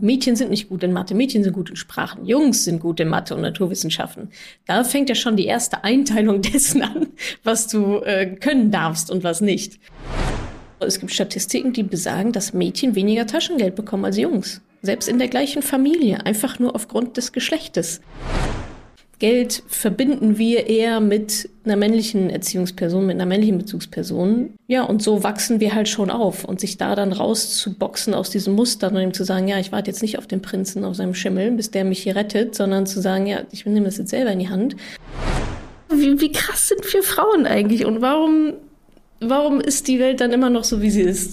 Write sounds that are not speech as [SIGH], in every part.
Mädchen sind nicht gut in Mathe, Mädchen sind gut in Sprachen, Jungs sind gut in Mathe und Naturwissenschaften. Da fängt ja schon die erste Einteilung [LAUGHS] dessen an, was du äh, können darfst und was nicht. Es gibt Statistiken, die besagen, dass Mädchen weniger Taschengeld bekommen als Jungs. Selbst in der gleichen Familie, einfach nur aufgrund des Geschlechtes. Geld verbinden wir eher mit einer männlichen Erziehungsperson, mit einer männlichen Bezugsperson. Ja, und so wachsen wir halt schon auf. Und sich da dann rauszuboxen aus diesem Muster und ihm zu sagen, ja, ich warte jetzt nicht auf den Prinzen, auf seinem Schimmel, bis der mich hier rettet, sondern zu sagen, ja, ich nehme das jetzt selber in die Hand. Wie, wie krass sind wir Frauen eigentlich? Und warum, warum ist die Welt dann immer noch so, wie sie ist?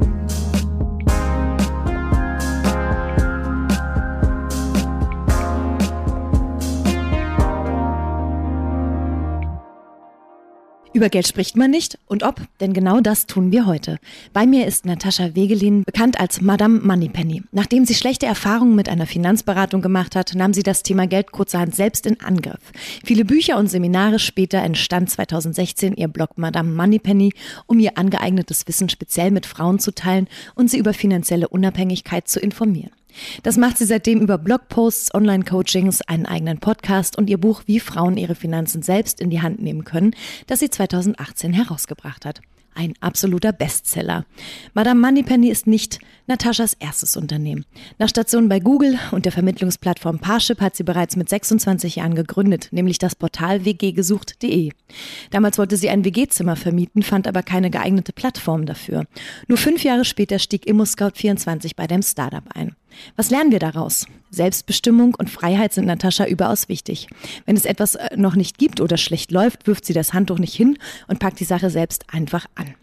Über Geld spricht man nicht und ob, denn genau das tun wir heute. Bei mir ist Natascha Wegelin, bekannt als Madame Moneypenny. Nachdem sie schlechte Erfahrungen mit einer Finanzberatung gemacht hat, nahm sie das Thema Geld kurzerhand selbst in Angriff. Viele Bücher und Seminare später entstand 2016 ihr Blog Madame Moneypenny, um ihr angeeignetes Wissen speziell mit Frauen zu teilen und sie über finanzielle Unabhängigkeit zu informieren. Das macht sie seitdem über Blogposts, Online-Coachings, einen eigenen Podcast und ihr Buch Wie Frauen ihre Finanzen selbst in die Hand nehmen können, das sie 2018 herausgebracht hat. Ein absoluter Bestseller. Madame Moneypenny ist nicht Nataschas erstes Unternehmen. Nach Stationen bei Google und der Vermittlungsplattform Parship hat sie bereits mit 26 Jahren gegründet, nämlich das Portal wggesucht.de. Damals wollte sie ein WG-Zimmer vermieten, fand aber keine geeignete Plattform dafür. Nur fünf Jahre später stieg ImmoScout24 bei dem Startup ein. Was lernen wir daraus? Selbstbestimmung und Freiheit sind Natascha überaus wichtig. Wenn es etwas äh, noch nicht gibt oder schlecht läuft, wirft sie das Handtuch nicht hin und packt die Sache selbst einfach an.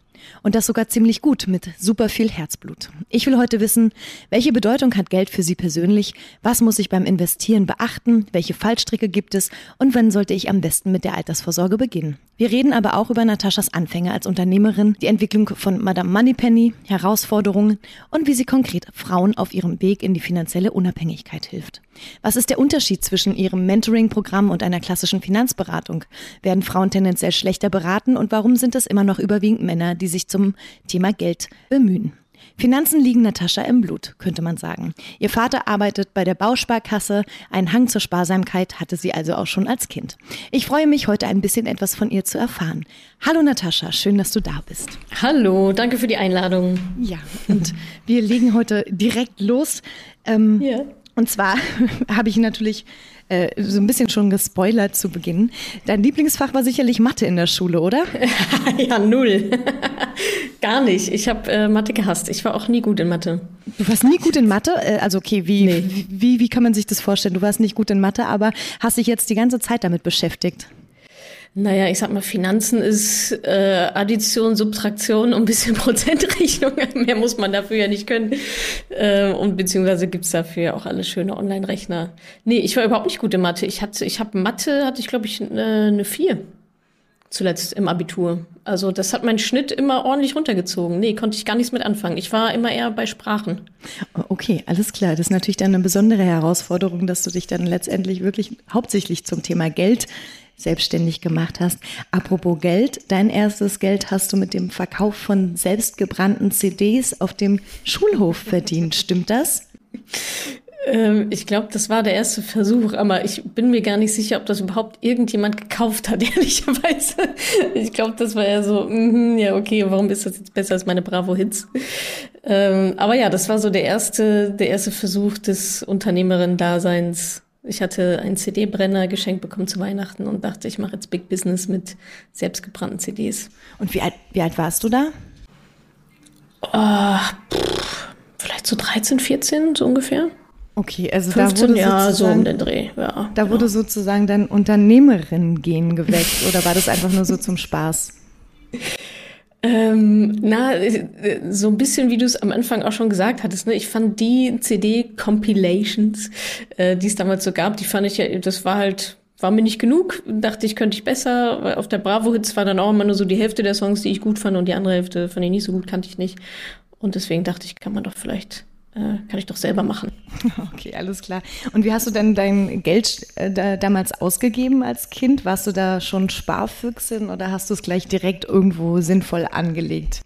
Und das sogar ziemlich gut mit super viel Herzblut. Ich will heute wissen, welche Bedeutung hat Geld für Sie persönlich? Was muss ich beim Investieren beachten? Welche Fallstricke gibt es? Und wann sollte ich am besten mit der Altersvorsorge beginnen? Wir reden aber auch über Nataschas Anfänge als Unternehmerin, die Entwicklung von Madame Moneypenny, Herausforderungen und wie sie konkret Frauen auf ihrem Weg in die finanzielle Unabhängigkeit hilft. Was ist der Unterschied zwischen ihrem Mentoring-Programm und einer klassischen Finanzberatung? Werden Frauen tendenziell schlechter beraten und warum sind es immer noch überwiegend Männer, die sich zum Thema Geld bemühen? Finanzen liegen Natascha im Blut, könnte man sagen. Ihr Vater arbeitet bei der Bausparkasse. Einen Hang zur Sparsamkeit hatte sie also auch schon als Kind. Ich freue mich, heute ein bisschen etwas von ihr zu erfahren. Hallo Natascha, schön, dass du da bist. Hallo, danke für die Einladung. Ja, und wir legen heute direkt los. Ähm, ja. Und zwar [LAUGHS] habe ich natürlich äh, so ein bisschen schon gespoilert zu Beginn. Dein Lieblingsfach war sicherlich Mathe in der Schule, oder? [LAUGHS] ja, null. [LAUGHS] Gar nicht. Ich habe äh, Mathe gehasst. Ich war auch nie gut in Mathe. Du warst nie gut in Mathe? Äh, also okay, wie, nee. wie, wie kann man sich das vorstellen? Du warst nicht gut in Mathe, aber hast dich jetzt die ganze Zeit damit beschäftigt. Naja, ich sag mal, Finanzen ist äh, Addition, Subtraktion und ein bisschen [LAUGHS] Prozentrechnung. [LAUGHS] Mehr muss man dafür ja nicht können. Äh, und beziehungsweise gibt's dafür auch alle schöne Online-Rechner. Nee, ich war überhaupt nicht gut in Mathe. Ich hatte, ich habe Mathe, hatte ich, glaube ich, eine, eine 4 zuletzt im Abitur. Also das hat meinen Schnitt immer ordentlich runtergezogen. Nee, konnte ich gar nichts mit anfangen. Ich war immer eher bei Sprachen. Okay, alles klar. Das ist natürlich dann eine besondere Herausforderung, dass du dich dann letztendlich wirklich hauptsächlich zum Thema Geld selbstständig gemacht hast. Apropos Geld, dein erstes Geld hast du mit dem Verkauf von selbstgebrannten CDs auf dem Schulhof verdient. Stimmt das? Ähm, ich glaube, das war der erste Versuch, aber ich bin mir gar nicht sicher, ob das überhaupt irgendjemand gekauft hat, [LAUGHS] ehrlicherweise. Ich glaube, das war ja so, mm, ja, okay, warum ist das jetzt besser als meine Bravo-Hits? Ähm, aber ja, das war so der erste, der erste Versuch des Unternehmerin-Daseins ich hatte einen CD-Brenner geschenkt bekommen zu Weihnachten und dachte, ich mache jetzt Big Business mit selbstgebrannten CDs. Und wie alt, wie alt warst du da? Oh, pff, vielleicht so 13, 14, so ungefähr. Okay, also 15 da wurde Jahre so um den Dreh, ja. da genau. wurde sozusagen dein Unternehmerin-Gen geweckt [LAUGHS] oder war das einfach nur so zum Spaß? Ähm, na, äh, so ein bisschen, wie du es am Anfang auch schon gesagt hattest. Ne? Ich fand die CD-Compilations, äh, die es damals so gab, die fand ich ja, das war halt, war mir nicht genug. Dachte ich, könnte ich besser. Auf der Bravo-Hits war dann auch immer nur so die Hälfte der Songs, die ich gut fand und die andere Hälfte fand ich nicht so gut, kannte ich nicht. Und deswegen dachte ich, kann man doch vielleicht, kann ich doch selber machen. [LAUGHS] Okay, alles klar. Und wie hast du denn dein Geld äh, da, damals ausgegeben als Kind? Warst du da schon Sparfüchsin oder hast du es gleich direkt irgendwo sinnvoll angelegt?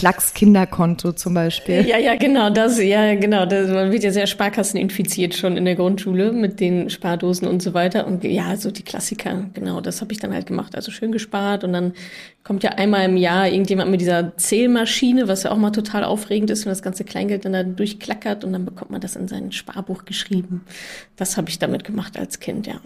Klacks Kinderkonto zum Beispiel. Ja, ja, genau, das, ja, genau. Das, man wird ja sehr Sparkassen infiziert schon in der Grundschule mit den Spardosen und so weiter. Und ja, so die Klassiker, genau, das habe ich dann halt gemacht. Also schön gespart und dann kommt ja einmal im Jahr irgendjemand mit dieser Zählmaschine, was ja auch mal total aufregend ist, wenn das ganze Kleingeld dann da durchklackert und dann bekommt man das in sein Sparbuch geschrieben. Das habe ich damit gemacht als Kind, ja.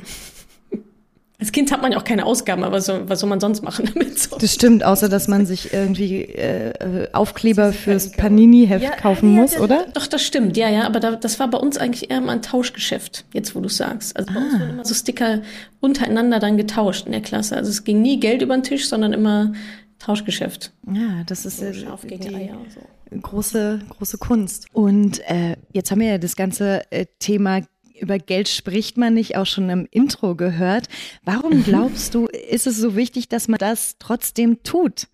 Als Kind hat man ja auch keine Ausgaben, aber was soll, was soll man sonst machen [LAUGHS] damit? So. Das stimmt, außer dass man sich irgendwie äh, äh, Aufkleber fürs Panini-Heft kaufen ja, muss, ja, oder? Doch, das stimmt, ja, ja, aber da, das war bei uns eigentlich eher mal ein Tauschgeschäft, jetzt wo du sagst. Also bei uns wurden immer so Sticker untereinander dann getauscht in der Klasse. Also es ging nie Geld über den Tisch, sondern immer Tauschgeschäft. Ja, das ist So äh, gegen die Eier und so. große, große Kunst. Und äh, jetzt haben wir ja das ganze äh, Thema über Geld spricht man nicht auch schon im Intro gehört. Warum glaubst du, ist es so wichtig, dass man das trotzdem tut?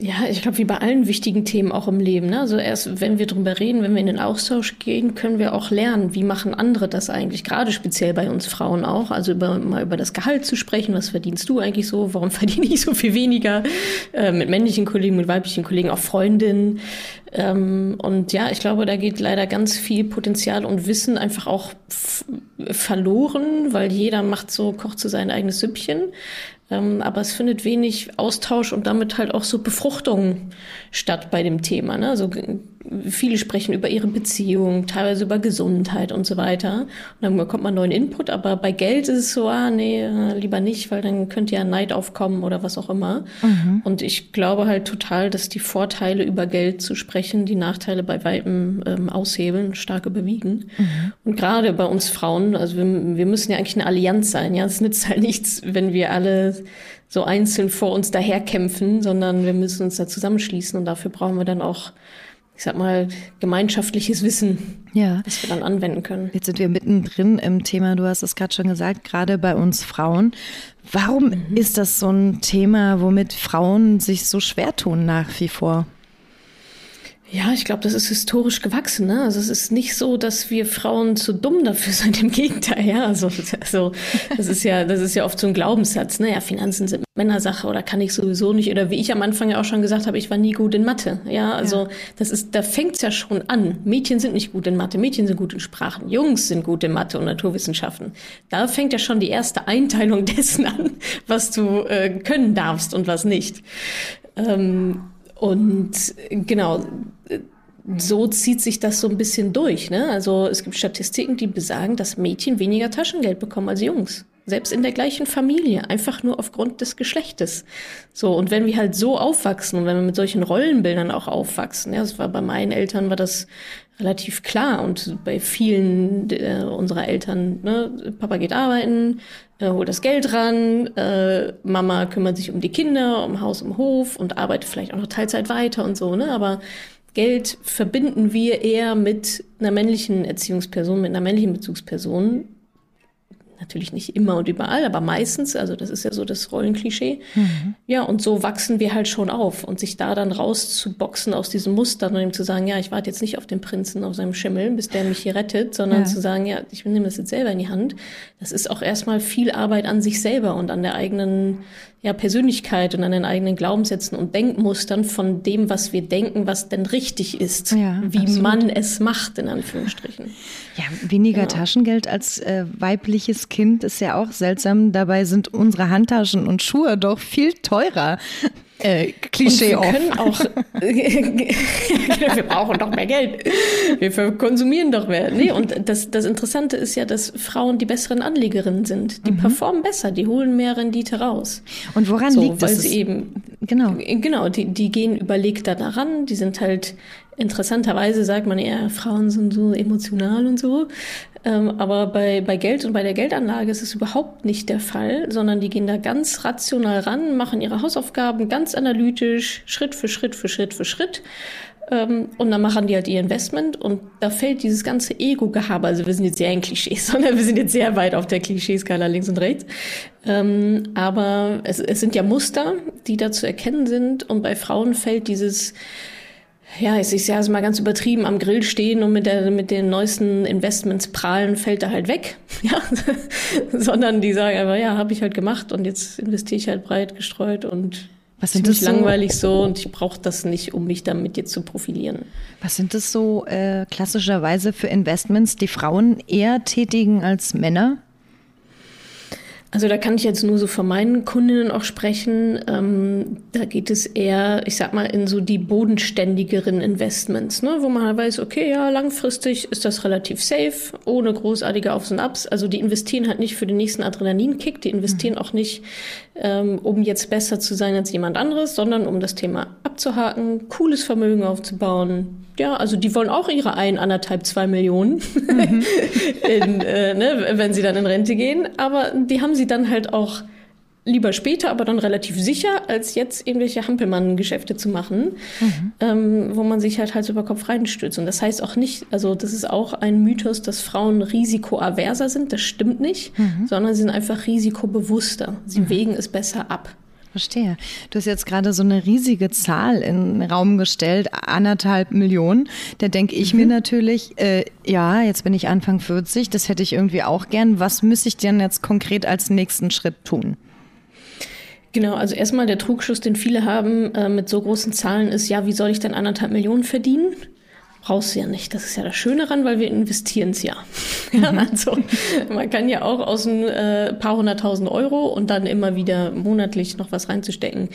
Ja, ich glaube, wie bei allen wichtigen Themen auch im Leben. Ne? Also erst, wenn wir drüber reden, wenn wir in den Austausch gehen, können wir auch lernen, wie machen andere das eigentlich, gerade speziell bei uns Frauen auch. Also über, mal über das Gehalt zu sprechen, was verdienst du eigentlich so, warum [LAUGHS] verdiene ich so viel weniger, äh, mit männlichen Kollegen, mit weiblichen Kollegen, auch Freundinnen. Ähm, und ja, ich glaube, da geht leider ganz viel Potenzial und Wissen einfach auch verloren, weil jeder macht so, kocht so sein eigenes Süppchen. Ähm, aber es findet wenig Austausch und damit halt auch so Befruchtung statt bei dem Thema. Ne? Also viele sprechen über ihre Beziehung, teilweise über Gesundheit und so weiter. Und dann bekommt man neuen Input, aber bei Geld ist es so, ah, nee, lieber nicht, weil dann könnte ja Neid aufkommen oder was auch immer. Mhm. Und ich glaube halt total, dass die Vorteile über Geld zu sprechen, die Nachteile bei Weitem ähm, aushebeln, stark überwiegen. Mhm. Und gerade bei uns Frauen, also wir, wir müssen ja eigentlich eine Allianz sein. Ja, es nützt halt nichts, wenn wir alle so einzeln vor uns daherkämpfen, sondern wir müssen uns da zusammenschließen und dafür brauchen wir dann auch ich sag mal, gemeinschaftliches Wissen, ja. das wir dann anwenden können. Jetzt sind wir mittendrin im Thema, du hast es gerade schon gesagt, gerade bei uns Frauen. Warum mhm. ist das so ein Thema, womit Frauen sich so schwer tun nach wie vor? Ja, ich glaube, das ist historisch gewachsen. Ne? Also es ist nicht so, dass wir Frauen zu dumm dafür [LAUGHS] sind. Im Gegenteil, ja. Also, also das ist ja, das ist ja oft so ein Glaubenssatz. Ne? Ja, Finanzen sind Männersache oder kann ich sowieso nicht. Oder wie ich am Anfang ja auch schon gesagt habe, ich war nie gut in Mathe. Ja, also ja. das ist, da fängt's ja schon an. Mädchen sind nicht gut in Mathe, Mädchen sind gut in Sprachen, Jungs sind gut in Mathe und Naturwissenschaften. Da fängt ja schon die erste Einteilung [LAUGHS] dessen an, was du äh, können darfst und was nicht. Ähm, und genau, so zieht sich das so ein bisschen durch. Ne? Also es gibt Statistiken, die besagen, dass Mädchen weniger Taschengeld bekommen als Jungs. Selbst in der gleichen Familie, einfach nur aufgrund des Geschlechtes. So, und wenn wir halt so aufwachsen und wenn wir mit solchen Rollenbildern auch aufwachsen, ja, das war bei meinen Eltern war das relativ klar und bei vielen äh, unserer Eltern, ne, Papa geht arbeiten, äh, holt das Geld ran, äh, Mama kümmert sich um die Kinder, um Haus, um Hof und arbeitet vielleicht auch noch Teilzeit weiter und so, ne, aber Geld verbinden wir eher mit einer männlichen Erziehungsperson, mit einer männlichen Bezugsperson, Natürlich nicht immer und überall, aber meistens, also das ist ja so das Rollenklischee. Mhm. Ja, und so wachsen wir halt schon auf und sich da dann rauszuboxen aus diesem Muster und ihm zu sagen, ja, ich warte jetzt nicht auf den Prinzen auf seinem Schimmel, bis der mich hier rettet, sondern ja. zu sagen, ja, ich nehme das jetzt selber in die Hand. Das ist auch erstmal viel Arbeit an sich selber und an der eigenen ja, Persönlichkeit und an den eigenen Glaubenssätzen und Denkmustern von dem, was wir denken, was denn richtig ist, ja, wie absolut. man es macht, in Anführungsstrichen. Ja, weniger genau. Taschengeld als äh, weibliches Kind ist ja auch seltsam. Dabei sind unsere Handtaschen und Schuhe doch viel teurer. Äh, Klischee und wir können auch, [LAUGHS] wir brauchen doch mehr Geld. Wir konsumieren doch mehr. Nee, und das, das Interessante ist ja, dass Frauen die besseren Anlegerinnen sind. Die mhm. performen besser, die holen mehr Rendite raus. Und woran so, liegt das? Weil sie eben Genau. Genau, die, die gehen überlegter daran, die sind halt interessanterweise sagt man eher, Frauen sind so emotional und so. Ähm, aber bei, bei Geld und bei der Geldanlage ist es überhaupt nicht der Fall, sondern die gehen da ganz rational ran, machen ihre Hausaufgaben ganz analytisch, Schritt für Schritt für Schritt für Schritt. Ähm, und dann machen die halt ihr Investment und da fällt dieses ganze Ego-Gehabe, also wir sind jetzt sehr in Klischees, [LAUGHS] sondern wir sind jetzt sehr weit auf der Klischeeskala links und rechts. Ähm, aber es, es sind ja Muster, die da zu erkennen sind und bei Frauen fällt dieses ja, ich sehe es mal ganz übertrieben, am Grill stehen und mit, der, mit den neuesten Investments prahlen, fällt er halt weg. [LAUGHS] Ja, [LAUGHS] sondern die sagen einfach, ja, habe ich halt gemacht und jetzt investiere ich halt breit gestreut und was sind das so? langweilig so und ich brauche das nicht, um mich damit jetzt zu profilieren. Was sind das so äh, klassischerweise für Investments, die Frauen eher tätigen als Männer? Also da kann ich jetzt nur so von meinen Kundinnen auch sprechen. Ähm, da geht es eher, ich sag mal, in so die bodenständigeren Investments, ne? wo man halt weiß, okay, ja, langfristig ist das relativ safe, ohne großartige Aufs und Abs. Also die investieren halt nicht für den nächsten Adrenalinkick, die investieren mhm. auch nicht, ähm, um jetzt besser zu sein als jemand anderes, sondern um das Thema abzuhaken, cooles Vermögen aufzubauen, ja, also die wollen auch ihre ein, anderthalb, zwei Millionen, mhm. [LAUGHS] in, äh, ne, wenn sie dann in Rente gehen. Aber die haben sie dann halt auch lieber später, aber dann relativ sicher, als jetzt irgendwelche Hampelmann-Geschäfte zu machen, mhm. ähm, wo man sich halt Hals über Kopf reinstürzt. Und das heißt auch nicht, also das ist auch ein Mythos, dass Frauen risikoaverser sind. Das stimmt nicht, mhm. sondern sie sind einfach risikobewusster. Sie mhm. wägen es besser ab. Verstehe. Du hast jetzt gerade so eine riesige Zahl in den Raum gestellt, anderthalb Millionen. Da denke ich mhm. mir natürlich, äh, ja, jetzt bin ich Anfang 40, das hätte ich irgendwie auch gern. Was müsste ich denn jetzt konkret als nächsten Schritt tun? Genau, also erstmal der Trugschuss, den viele haben äh, mit so großen Zahlen ist, ja, wie soll ich denn anderthalb Millionen verdienen? brauchst du ja nicht. Das ist ja das Schöne daran, weil wir investieren es ja. [LAUGHS] ja. Mhm. Also man kann ja auch aus ein äh, paar hunderttausend Euro und dann immer wieder monatlich noch was reinzustecken,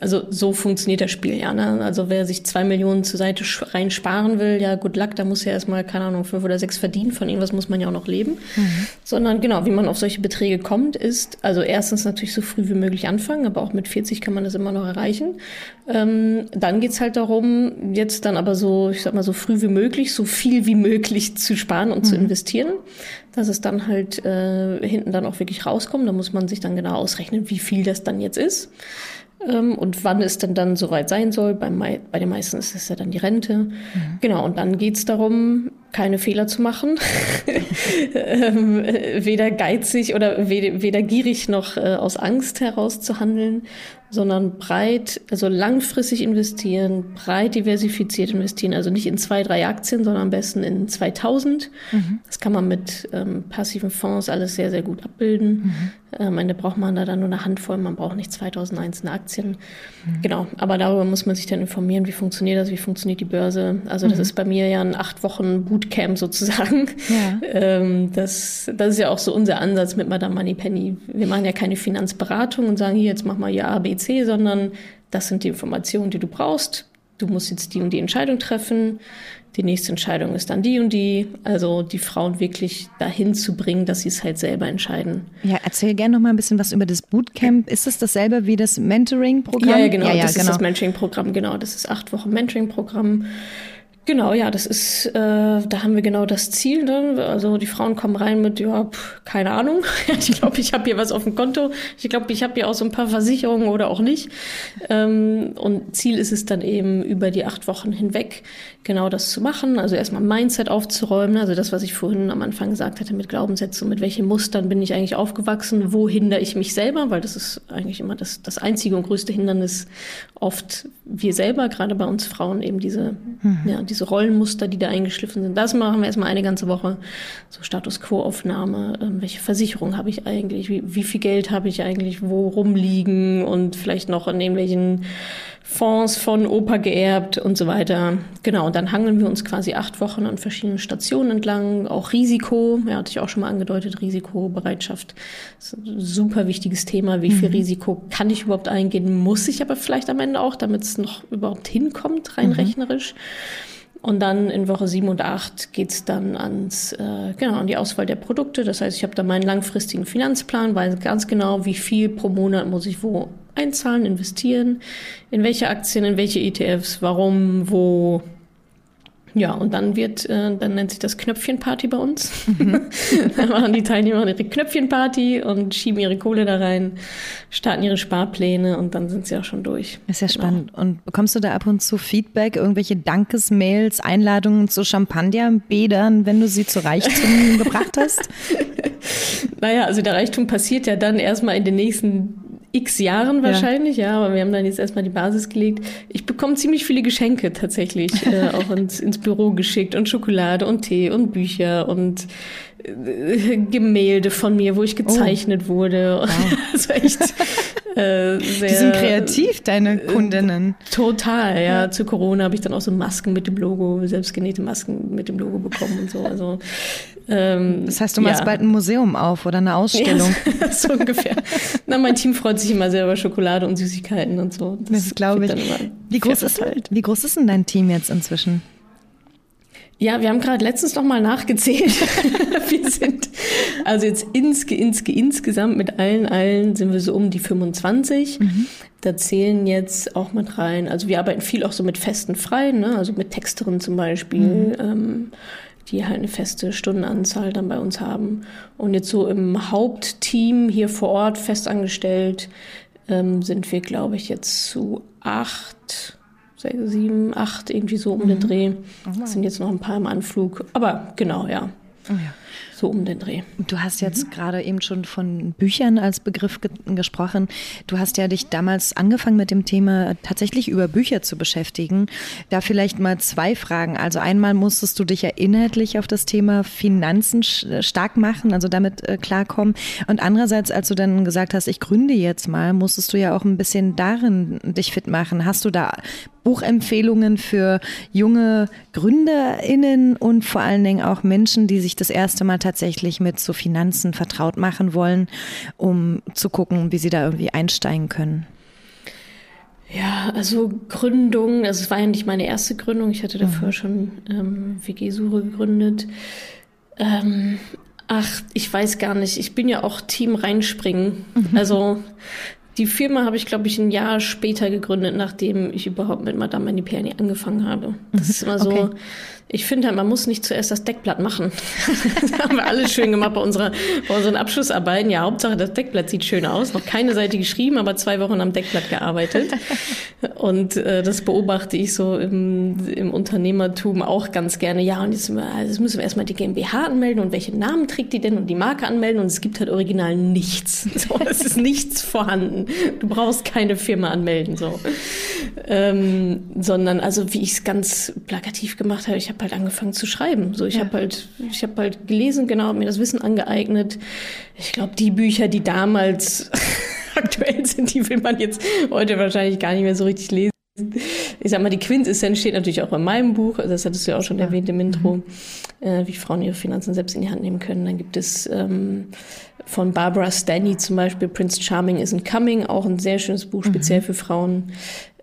also so funktioniert das Spiel ja. Ne? Also wer sich zwei Millionen zur Seite rein sparen will, ja gut Luck, da muss ja erstmal, keine Ahnung, fünf oder sechs verdienen. Von irgendwas muss man ja auch noch leben. Mhm. Sondern genau, wie man auf solche Beträge kommt, ist, also erstens natürlich so früh wie möglich anfangen, aber auch mit 40 kann man das immer noch erreichen. Ähm, dann geht's halt darum, jetzt dann aber so, ich sag mal, so früh wie möglich, so viel wie möglich zu sparen und mhm. zu investieren dass es dann halt äh, hinten dann auch wirklich rauskommt. Da muss man sich dann genau ausrechnen, wie viel das dann jetzt ist ähm, und wann es denn dann soweit sein soll. Bei, bei den meisten ist es ja dann die Rente. Mhm. Genau, und dann geht's darum, keine Fehler zu machen, [LAUGHS] ähm, weder geizig oder weder, weder gierig noch äh, aus Angst heraus zu handeln, sondern breit, also langfristig investieren, breit diversifiziert investieren, also nicht in zwei, drei Aktien, sondern am besten in 2000. Mhm. Das kann man mit ähm, passiven Fonds alles sehr, sehr gut abbilden. Mhm. Äh, am Ende braucht man da dann nur eine Handvoll, man braucht nicht 2000 einzelne Aktien. Mhm. Genau, aber darüber muss man sich dann informieren, wie funktioniert das, wie funktioniert die Börse. Also das mhm. ist bei mir ja ein acht Wochen Bootcamp sozusagen. Ja. [LAUGHS] Ähm, das, das ist ja auch so unser Ansatz mit Madame Moneypenny. Wir machen ja keine Finanzberatung und sagen, hier, jetzt mach mal ja A, B, C, sondern das sind die Informationen, die du brauchst. Du musst jetzt die und die Entscheidung treffen. Die nächste Entscheidung ist dann die und die. Also die Frauen wirklich dahin zu bringen, dass sie es halt selber entscheiden. Ja, erzähl gerne noch mal ein bisschen was über das Bootcamp. Ist es dasselbe wie das Mentoring-Programm? Ja, ja, genau. Ja, ja, das genau. ist das Mentoring-Programm. Genau, das ist acht Wochen Mentoring-Programm. Genau, ja, das ist, äh, da haben wir genau das Ziel. Ne? Also die Frauen kommen rein mit, ja, pff, keine Ahnung. [LAUGHS] ich glaube, ich habe hier was auf dem Konto. Ich glaube, ich habe hier auch so ein paar Versicherungen oder auch nicht. Ähm, und Ziel ist es dann eben über die acht Wochen hinweg genau das zu machen. Also erstmal Mindset aufzuräumen. Also das, was ich vorhin am Anfang gesagt hatte mit Glaubenssätzen, mit welchen Mustern bin ich eigentlich aufgewachsen, wo hindere ich mich selber, weil das ist eigentlich immer das, das einzige und größte Hindernis oft wir selber, gerade bei uns Frauen eben diese, mhm. ja, diese Rollenmuster, die da eingeschliffen sind. Das machen wir erstmal eine ganze Woche. So Status Quo-Aufnahme, äh, welche Versicherung habe ich eigentlich, wie, wie viel Geld habe ich eigentlich, wo rumliegen und vielleicht noch in irgendwelchen Fonds von Opa geerbt und so weiter. Genau, und dann hangeln wir uns quasi acht Wochen an verschiedenen Stationen entlang. Auch Risiko, ja, hatte ich auch schon mal angedeutet, Risikobereitschaft. Das ist ein super wichtiges Thema. Wie viel mhm. Risiko kann ich überhaupt eingehen? Muss ich aber vielleicht am Ende auch, damit es noch überhaupt hinkommt, rein mhm. rechnerisch. Und dann in Woche sieben und acht geht's dann ans, äh, genau, an die Auswahl der Produkte. Das heißt, ich habe da meinen langfristigen Finanzplan, weiß ganz genau, wie viel pro Monat muss ich wo einzahlen, investieren, in welche Aktien, in welche ETFs, warum, wo, ja, und dann wird, äh, dann nennt sich das Knöpfchenparty bei uns. Mhm. [LAUGHS] dann machen die Teilnehmer ihre Knöpfchenparty und schieben ihre Kohle da rein, starten ihre Sparpläne und dann sind sie auch schon durch. Ist ja genau. spannend. Und bekommst du da ab und zu Feedback, irgendwelche Dankesmails, Einladungen zu Champagnerbädern, wenn du sie zu Reichtum [LAUGHS] gebracht hast? naja, also der Reichtum passiert ja dann erstmal in den nächsten x Jahren wahrscheinlich, ja. ja, aber wir haben dann jetzt erstmal die Basis gelegt. Ich bekomme ziemlich viele Geschenke tatsächlich, äh, auch ins, ins Büro geschickt und Schokolade und Tee und Bücher und [LAUGHS] Gemälde von mir, wo ich gezeichnet oh. wurde. Wow. [LAUGHS] also echt äh, sehr, Die sind kreativ, deine äh, Kundinnen. total, ja. ja. Zu Corona habe ich dann auch so Masken mit dem Logo, selbstgenähte Masken mit dem Logo bekommen und so. Also ähm, das heißt, du machst ja. bald ein Museum auf oder eine Ausstellung. [LAUGHS] Ja, so ungefähr. Na, mein Team freut sich immer sehr über Schokolade und Süßigkeiten und so. Das, das glaube ich. Wie groß, ist, halt. wie groß ist denn dein Team jetzt inzwischen? Ja, wir haben gerade letztens noch mal nachgezählt. [LAUGHS] wir sind also jetzt insge, insge, insgesamt mit allen allen sind wir so um die 25. Mhm. Da zählen jetzt auch mit rein. Also wir arbeiten viel auch so mit festen Freien, ne? also mit Texterinnen zum Beispiel. Mhm. Ähm, die halt eine feste Stundenanzahl dann bei uns haben. Und jetzt so im Hauptteam hier vor Ort festangestellt ähm, sind wir, glaube ich, jetzt zu acht, sieben, acht, irgendwie so um mhm. den Dreh. Oh, sind jetzt noch ein paar im Anflug. Aber genau, ja. Oh ja so um den Dreh. Du hast jetzt mhm. gerade eben schon von Büchern als Begriff ge gesprochen. Du hast ja dich damals angefangen mit dem Thema tatsächlich über Bücher zu beschäftigen. Da vielleicht mal zwei Fragen. Also einmal musstest du dich ja inhaltlich auf das Thema Finanzen stark machen, also damit äh, klarkommen. Und andererseits, als du dann gesagt hast, ich gründe jetzt mal, musstest du ja auch ein bisschen darin dich fit machen. Hast du da Buchempfehlungen für junge GründerInnen und vor allen Dingen auch Menschen, die sich das erste Mal tatsächlich mit so Finanzen vertraut machen wollen, um zu gucken, wie sie da irgendwie einsteigen können? Ja, also Gründung, also es war ja nicht meine erste Gründung, ich hatte davor mhm. schon ähm, WG-Suche gegründet. Ähm, ach, ich weiß gar nicht, ich bin ja auch Team reinspringen. Mhm. Also die Firma habe ich, glaube ich, ein Jahr später gegründet, nachdem ich überhaupt mit Madame Manipiani angefangen habe. Das ist immer so, okay. Ich finde halt, man muss nicht zuerst das Deckblatt machen. [LAUGHS] das haben wir alles schön gemacht bei, unserer, bei unseren Abschlussarbeiten. Ja, Hauptsache das Deckblatt sieht schön aus. Noch keine Seite geschrieben, aber zwei Wochen am Deckblatt gearbeitet. Und äh, das beobachte ich so im, im Unternehmertum auch ganz gerne. Ja, und jetzt, also jetzt müssen wir erstmal die GmbH anmelden und welche Namen trägt die denn und die Marke anmelden. Und es gibt halt original nichts. [LAUGHS] So, es ist nichts vorhanden. Du brauchst keine Firma anmelden. so, ähm, Sondern also, wie ich es ganz plakativ gemacht habe, ich habe halt angefangen zu schreiben. So, ich ja. habe halt, ich habe halt gelesen, genau, mir das Wissen angeeignet. Ich glaube, die Bücher, die damals [LAUGHS] aktuell sind, die will man jetzt heute wahrscheinlich gar nicht mehr so richtig lesen. Ich sag mal, die Quintessenz steht natürlich auch in meinem Buch, das hattest du ja auch schon ja. erwähnt im Intro, mhm. äh, wie Frauen ihre Finanzen selbst in die Hand nehmen können. Dann gibt es ähm, von Barbara Stanny zum Beispiel Prince Charming Isn't Coming, auch ein sehr schönes Buch, speziell mhm. für Frauen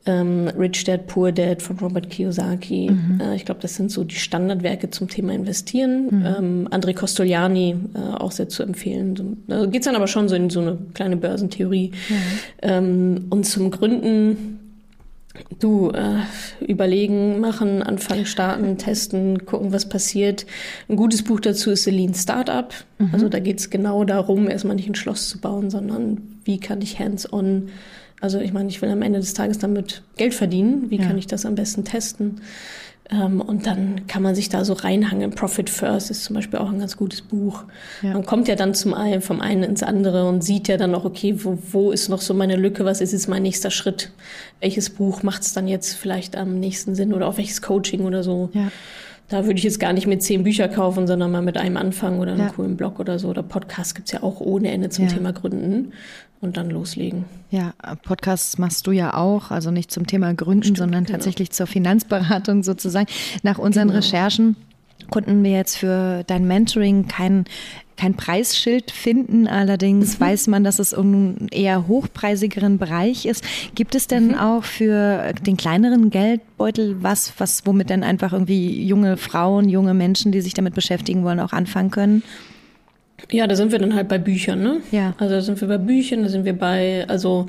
ähm, Rich Dad, Poor Dad von Robert Kiyosaki. Mhm. Äh, ich glaube, das sind so die Standardwerke zum Thema Investieren. Mhm. Ähm, André Costoliani, äh, auch sehr zu empfehlen. So, da geht's dann aber schon so in so eine kleine Börsentheorie. Mhm. Ähm, und zum Gründen Du, äh, überlegen, machen, anfangen, starten, testen, gucken, was passiert. Ein gutes Buch dazu ist The Lean Startup. Mhm. Also da geht's genau darum, erstmal nicht ein Schloss zu bauen, sondern wie kann ich hands-on also ich meine, ich will am Ende des Tages damit Geld verdienen. Wie ja. kann ich das am besten testen? Ähm, und dann kann man sich da so reinhangen. Profit First ist zum Beispiel auch ein ganz gutes Buch. Ja. Man kommt ja dann zum einen, vom einen ins andere und sieht ja dann auch, okay, wo, wo ist noch so meine Lücke? Was ist jetzt mein nächster Schritt? Welches Buch macht es dann jetzt vielleicht am nächsten Sinn oder auf welches Coaching oder so? Ja. Da würde ich jetzt gar nicht mit zehn Bücher kaufen, sondern mal mit einem anfangen oder einem ja. coolen Blog oder so. Oder Podcast gibt's ja auch ohne Ende zum ja. Thema Gründen und dann loslegen. Ja, Podcasts machst du ja auch, also nicht zum Thema Gründen, Stimmt, sondern genau. tatsächlich zur Finanzberatung sozusagen. Nach unseren genau. Recherchen konnten wir jetzt für dein Mentoring kein, kein Preisschild finden. Allerdings mhm. weiß man, dass es um eher hochpreisigeren Bereich ist. Gibt es denn mhm. auch für den kleineren Geldbeutel was, was, womit dann einfach irgendwie junge Frauen, junge Menschen, die sich damit beschäftigen wollen, auch anfangen können? Ja, da sind wir dann halt bei Büchern, ne? Ja. Also da sind wir bei Büchern, da sind wir bei, also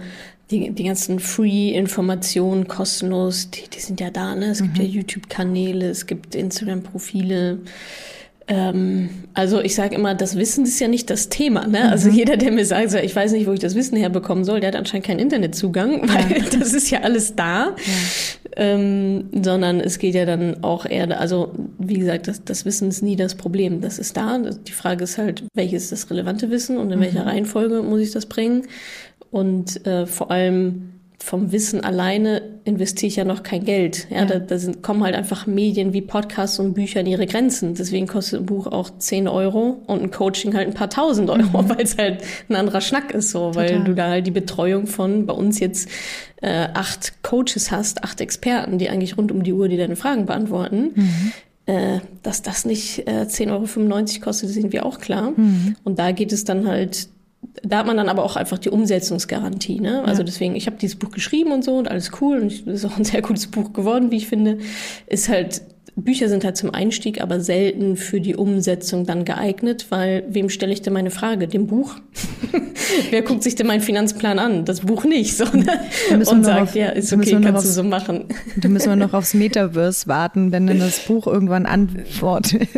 die, die ganzen Free-Informationen kostenlos, die, die sind ja da, ne? Es mhm. gibt ja YouTube-Kanäle, es gibt Instagram-Profile. Ähm, also ich sage immer, das Wissen ist ja nicht das Thema. Ne? Also mhm. jeder, der mir sagt, ich weiß nicht, wo ich das Wissen herbekommen soll, der hat anscheinend keinen Internetzugang, [LAUGHS] weil ja. das ist ja alles da. Ja. Ähm, sondern es geht ja dann auch eher, also wie gesagt, das, das Wissen ist nie das Problem. Das ist da. Die Frage ist halt, welches ist das relevante Wissen und in mhm. welcher Reihenfolge muss ich das bringen? Und äh, vor allem vom Wissen alleine investiere ich ja noch kein Geld. Ja, ja. Da, da sind, kommen halt einfach Medien wie Podcasts und Bücher an ihre Grenzen. Deswegen kostet ein Buch auch 10 Euro und ein Coaching halt ein paar tausend Euro, mhm. [LAUGHS] weil es halt ein anderer Schnack ist, so, Total. weil du da halt die Betreuung von bei uns jetzt äh, acht Coaches hast, acht Experten, die eigentlich rund um die Uhr die deine Fragen beantworten. Mhm. Äh, dass das nicht äh, 10,95 Euro kostet, sind wir auch klar. Mhm. Und da geht es dann halt da hat man dann aber auch einfach die Umsetzungsgarantie. Ne? Also ja. deswegen, ich habe dieses Buch geschrieben und so und alles cool und es ist auch ein sehr gutes Buch geworden, wie ich finde. Ist halt Bücher sind halt zum Einstieg, aber selten für die Umsetzung dann geeignet, weil wem stelle ich denn meine Frage? Dem Buch? [LAUGHS] Wer guckt sich denn meinen Finanzplan an? Das Buch nicht, sondern und sagt, auf, ja, ist okay, kannst aufs, du so machen. Da müssen wir noch aufs Metaverse warten, wenn dann das Buch irgendwann antwortet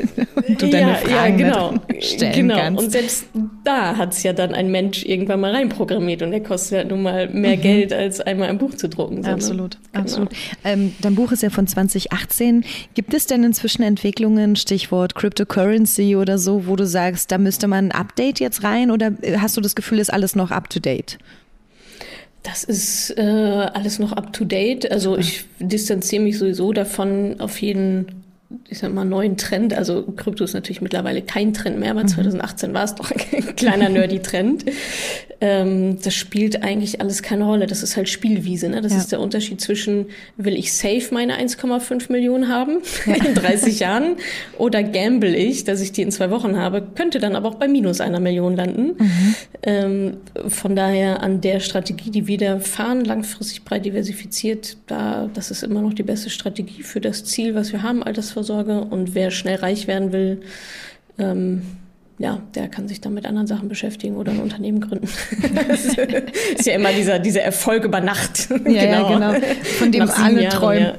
und du deine ja, Fragen ja, genau. stellen genau. kannst. Und selbst da hat es ja dann ein Mensch irgendwann mal reinprogrammiert und der kostet ja nun mal mehr mhm. Geld, als einmal ein Buch zu drucken. So, absolut, ne? absolut. Ähm, dein Buch ist ja von 2018. Gibt Gibt es denn inzwischen Entwicklungen, Stichwort Cryptocurrency oder so, wo du sagst, da müsste man ein Update jetzt rein oder hast du das Gefühl, ist alles noch up to date? Das ist äh, alles noch up to date. Also ich distanziere mich sowieso davon, auf jeden ich sag mal, neuen Trend. Also Krypto ist natürlich mittlerweile kein Trend mehr, aber 2018 mhm. war es doch ein [LAUGHS] kleiner nerdy Trend. Ähm, das spielt eigentlich alles keine Rolle. Das ist halt Spielwiese. Ne? Das ja. ist der Unterschied zwischen, will ich safe meine 1,5 Millionen haben ja. [LAUGHS] in 30 Jahren oder gamble ich, dass ich die in zwei Wochen habe, könnte dann aber auch bei minus einer Million landen. Mhm. Ähm, von daher an der Strategie, die wir da fahren, langfristig breit diversifiziert, da, das ist immer noch die beste Strategie für das Ziel, was wir haben, Altersvorsorge Altersvorsorge und wer schnell reich werden will, ähm, ja, der kann sich dann mit anderen Sachen beschäftigen oder ein Unternehmen gründen. [LAUGHS] das ist ja immer dieser, dieser Erfolg über Nacht. Ja, genau. Ja, genau. Von dem alle Jahren, träumen.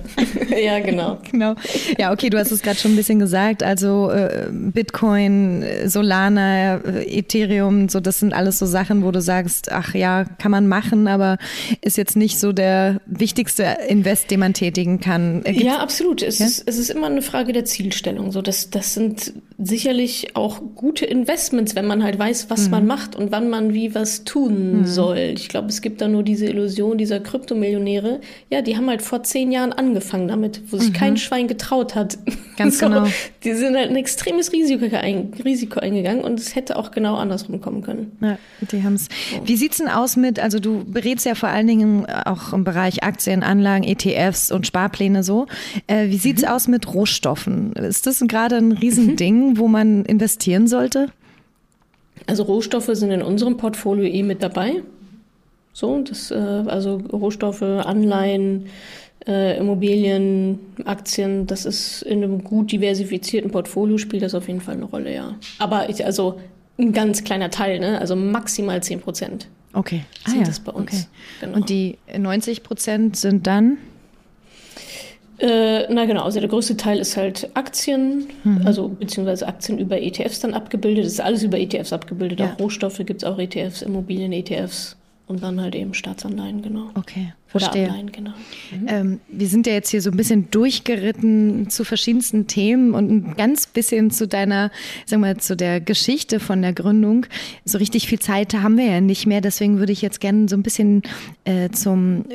Ja. ja. genau. [LAUGHS] genau. Ja, okay, du hast es gerade schon ein bisschen gesagt. Also äh, Bitcoin, Solana, äh, Ethereum, so das sind alles so Sachen, wo du sagst, ach ja, kann man machen, aber ist jetzt nicht so der wichtigste Invest, den man tätigen kann. Gibt's, ja, absolut. Es, ja? Ist, es ist immer eine Frage der Zielstellung. So, das, das sind sicherlich auch gute Investments, wenn man halt weiß, was mhm. man macht und wann man wie was tun mhm. soll. Ich glaube, es gibt da nur diese Illusion dieser Kryptomillionäre. Ja, die haben halt vor zehn Jahren angefangen damit, wo sich mhm. kein Schwein getraut hat. Ganz [LAUGHS] so, genau. Die sind halt ein extremes Risiko, ein, Risiko eingegangen und es hätte auch genau andersrum kommen können. Ja, die haben es. So. Wie sieht's denn aus mit, also du berätst ja vor allen Dingen auch im Bereich Aktien, Anlagen, ETFs und Sparpläne so. Äh, wie sieht's mhm. aus mit Rohstoffen? Ist das gerade ein Riesending, [LAUGHS] wo man investieren sollte? Also Rohstoffe sind in unserem Portfolio eh mit dabei. So, das, äh, also Rohstoffe, Anleihen, äh, Immobilien, Aktien, das ist in einem gut diversifizierten Portfolio spielt das auf jeden Fall eine Rolle, ja. Aber ich, also ein ganz kleiner Teil, ne? also maximal 10 Prozent. Okay. Ah, sind ja. das bei uns. Okay. Genau. Und die 90 Prozent sind dann? Äh, na genau, also der größte Teil ist halt Aktien, mhm. also beziehungsweise Aktien über ETFs dann abgebildet. Das ist alles über ETFs abgebildet. Ja. Auch Rohstoffe gibt es auch ETFs, Immobilien-ETFs und dann halt eben Staatsanleihen, genau. Okay. Verstehe. Ableihen, genau. Mhm. Ähm, wir sind ja jetzt hier so ein bisschen durchgeritten zu verschiedensten Themen und ein ganz bisschen zu deiner, sagen wir mal, zu der Geschichte von der Gründung. So richtig viel Zeit haben wir ja nicht mehr, deswegen würde ich jetzt gerne so ein bisschen äh, zum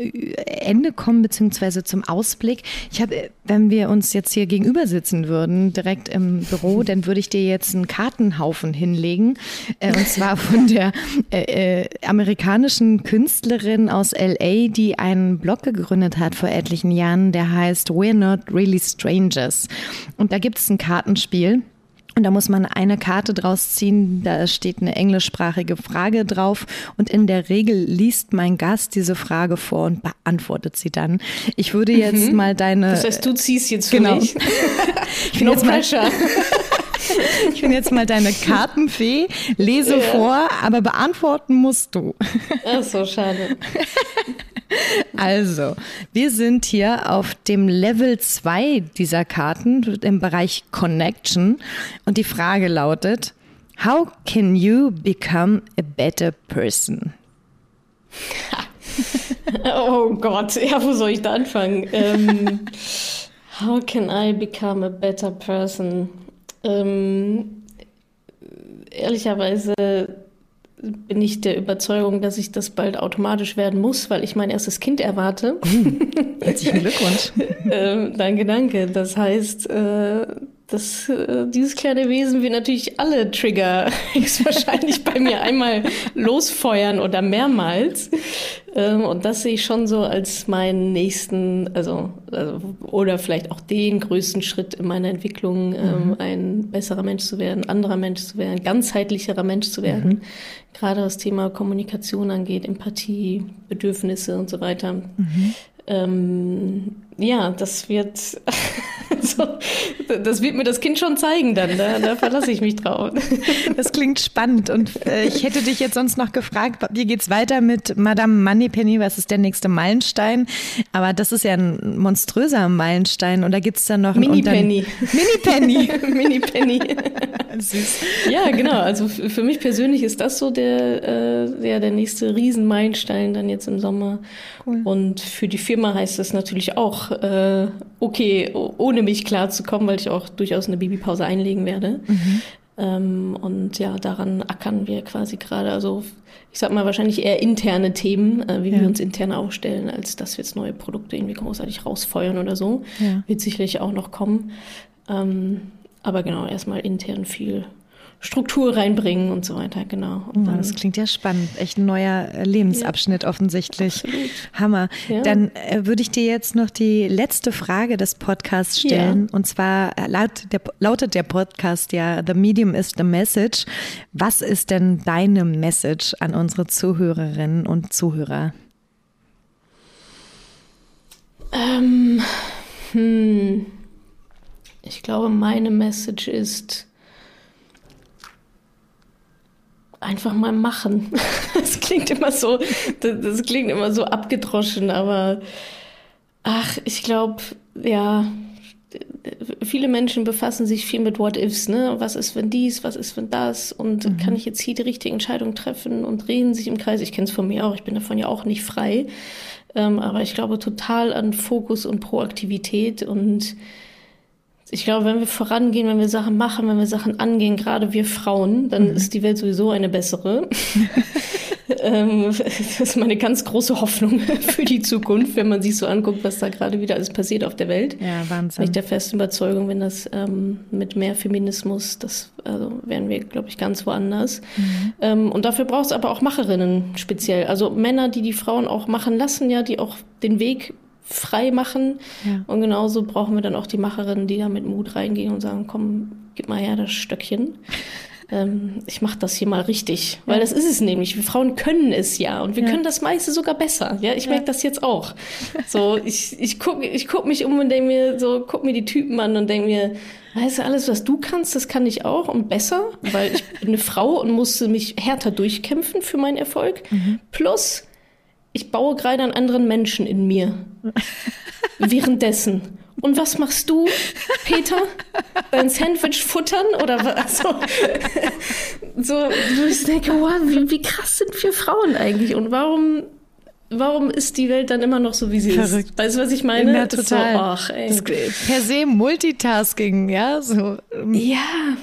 Ende kommen, beziehungsweise zum Ausblick. Ich habe, wenn wir uns jetzt hier gegenüber sitzen würden, direkt im Büro, [LAUGHS] dann würde ich dir jetzt einen Kartenhaufen hinlegen. Äh, und zwar von der äh, äh amerikanischen Künstlerin aus LA, die ein einen Blog gegründet hat vor etlichen Jahren, der heißt We're Not Really Strangers. Und da gibt es ein Kartenspiel. Und da muss man eine Karte draus ziehen, da steht eine englischsprachige Frage drauf und in der Regel liest mein Gast diese Frage vor und beantwortet sie dann. Ich würde jetzt mhm. mal deine... Das heißt, du ziehst jetzt für genau. mich. [LAUGHS] ich bin no jetzt pressure. Mal, [LAUGHS] [LAUGHS] Ich bin jetzt mal deine Kartenfee, lese ja. vor, aber beantworten musst du. Ach so, schade. [LAUGHS] Also, wir sind hier auf dem Level 2 dieser Karten im Bereich Connection und die Frage lautet, How can you become a better person? oh Gott, ja, wo soll ich da anfangen? Ähm, [LAUGHS] how can I become a better person? Ähm, ehrlicherweise bin ich der Überzeugung, dass ich das bald automatisch werden muss, weil ich mein erstes Kind erwarte. Herzlichen Glückwunsch. [LAUGHS] ähm, danke, danke. Das heißt, äh, das, äh, dieses kleine Wesen wird natürlich alle Trigger [LAUGHS] wahrscheinlich bei mir einmal losfeuern oder mehrmals. Ähm, und das sehe ich schon so als meinen nächsten, also, also oder vielleicht auch den größten Schritt in meiner Entwicklung, ähm, mhm. ein besserer Mensch zu werden, anderer Mensch zu werden, ganzheitlicherer Mensch zu werden. Mhm. Gerade was Thema Kommunikation angeht, Empathie, Bedürfnisse und so weiter. Mhm. Ähm, ja, das wird, [LAUGHS] so, das wird mir das Kind schon zeigen dann. Da, da verlasse ich mich drauf. [LAUGHS] Das klingt spannend. Und äh, ich hätte dich jetzt sonst noch gefragt, wie geht's weiter mit Madame Moneypenny? Was ist der nächste Meilenstein? Aber das ist ja ein monströser Meilenstein. Und da gibt's dann noch Mini Penny. Mini Penny. [LAUGHS] Mini Penny. Süß. Ja, genau. Also für mich persönlich ist das so der, äh, ja, der nächste Riesenmeilenstein dann jetzt im Sommer. Cool. Und für die Firma heißt das natürlich auch äh, okay, ohne mich klarzukommen, weil ich auch durchaus eine Babypause einlegen werde. Mhm. Ähm, und ja, daran ackern wir quasi gerade. Also ich sag mal wahrscheinlich eher interne Themen, äh, wie ja. wir uns intern aufstellen, als dass wir jetzt neue Produkte irgendwie großartig rausfeuern oder so. Ja. Wird sicherlich auch noch kommen. Ähm, aber genau, erstmal intern viel Struktur reinbringen und so weiter, genau. Und dann, das klingt ja spannend. Echt ein neuer äh, Lebensabschnitt ja, offensichtlich. Absolut. Hammer. Ja. Dann äh, würde ich dir jetzt noch die letzte Frage des Podcasts stellen. Ja. Und zwar äh, laut der, lautet der Podcast ja The Medium is the Message. Was ist denn deine Message an unsere Zuhörerinnen und Zuhörer? Ähm, hm. Ich glaube, meine Message ist, einfach mal machen. [LAUGHS] Das klingt immer so, das, das klingt immer so abgedroschen, aber ach, ich glaube, ja, viele Menschen befassen sich viel mit What Ifs, ne? Was ist, wenn dies, was ist, wenn das? Und mhm. kann ich jetzt hier die richtige Entscheidung treffen und drehen sich im Kreis? Ich kenne es von mir auch, ich bin davon ja auch nicht frei. Ähm, aber ich glaube total an Fokus und Proaktivität und ich glaube, wenn wir vorangehen, wenn wir Sachen machen, wenn wir Sachen angehen, gerade wir Frauen, dann mhm. ist die Welt sowieso eine bessere. [LAUGHS] ähm, das ist meine ganz große Hoffnung [LAUGHS] für die Zukunft, wenn man sich so anguckt, was da gerade wieder alles passiert auf der Welt. Ja, Wahnsinn. Bin ich der festen Überzeugung, wenn das ähm, mit mehr Feminismus, das also wären wir, glaube ich, ganz woanders. Mhm. Ähm, und dafür braucht es aber auch Macherinnen speziell. Also Männer, die die Frauen auch machen lassen, ja, die auch den Weg frei machen. Ja. Und genauso brauchen wir dann auch die Macherinnen, die da mit Mut reingehen und sagen, komm, gib mal her das Stöckchen. [LAUGHS] Ähm, ich mache das hier mal richtig. Weil das ist es nämlich. Wir Frauen können es ja. Und wir ja. können das meiste sogar besser. Ja, ich ja. merke das jetzt auch. [LAUGHS] So, ich, ich gucke ich guck mich um und denke mir, so, guck mir die Typen an und denke mir, weißt du, alles, was du kannst, das kann ich auch und besser, weil ich [LAUGHS] bin eine Frau und musste mich härter durchkämpfen für meinen Erfolg. Mhm. Plus, ich baue gerade einen anderen Menschen in mir. [LAUGHS] Währenddessen. Und was machst du, Peter? Dein Sandwich futtern oder was? So, [LAUGHS] so ich denke, wow, wie, wie krass sind wir Frauen eigentlich? Und warum warum ist die Welt dann immer noch so, wie sie Verrückt. ist? Weißt du, was ich meine? Ja, total. So, ach. Das per se Multitasking, ja, so. Ähm, ja.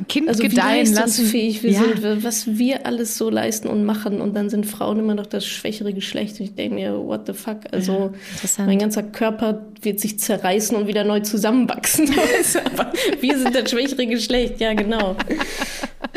Kind also gedeihen wie lassen. wir ja. sind, was wir alles so leisten und machen und dann sind Frauen immer noch das schwächere Geschlecht. Und ich denke mir, what the fuck? Also, ja, mein ganzer Körper wird sich zerreißen und wieder neu zusammenwachsen. [LAUGHS] Aber wir sind das schwächere Geschlecht, ja, genau.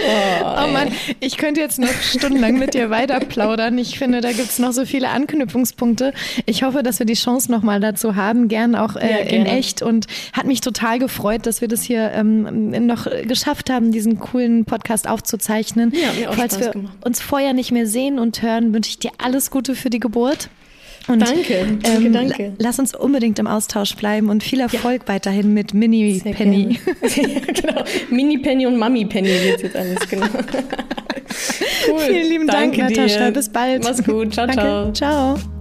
Oh, oh Mann, ich könnte jetzt noch stundenlang mit dir weiter plaudern. Ich finde, da gibt es noch so viele Anknüpfungspunkte. Ich hoffe, dass wir die Chance nochmal dazu haben, gern auch äh, ja, in echt. Und hat mich total gefreut, dass wir das hier ähm, noch geschafft haben, diesen coolen Podcast aufzuzeichnen. Ja, mir auch Falls Spaß wir gemacht. uns vorher nicht mehr sehen und hören, wünsche ich dir alles Gute für die Geburt. Und, danke, danke, ähm, danke. Lass uns unbedingt im Austausch bleiben und viel Erfolg ja. weiterhin mit Mini Sehr Penny. [LAUGHS] ja, genau. Mini Penny und Mami Penny wird jetzt alles, genau. [LAUGHS] cool. Vielen lieben Dank, Natascha. Bis bald. Mach's gut. Ciao, Danke. ciao. Ciao.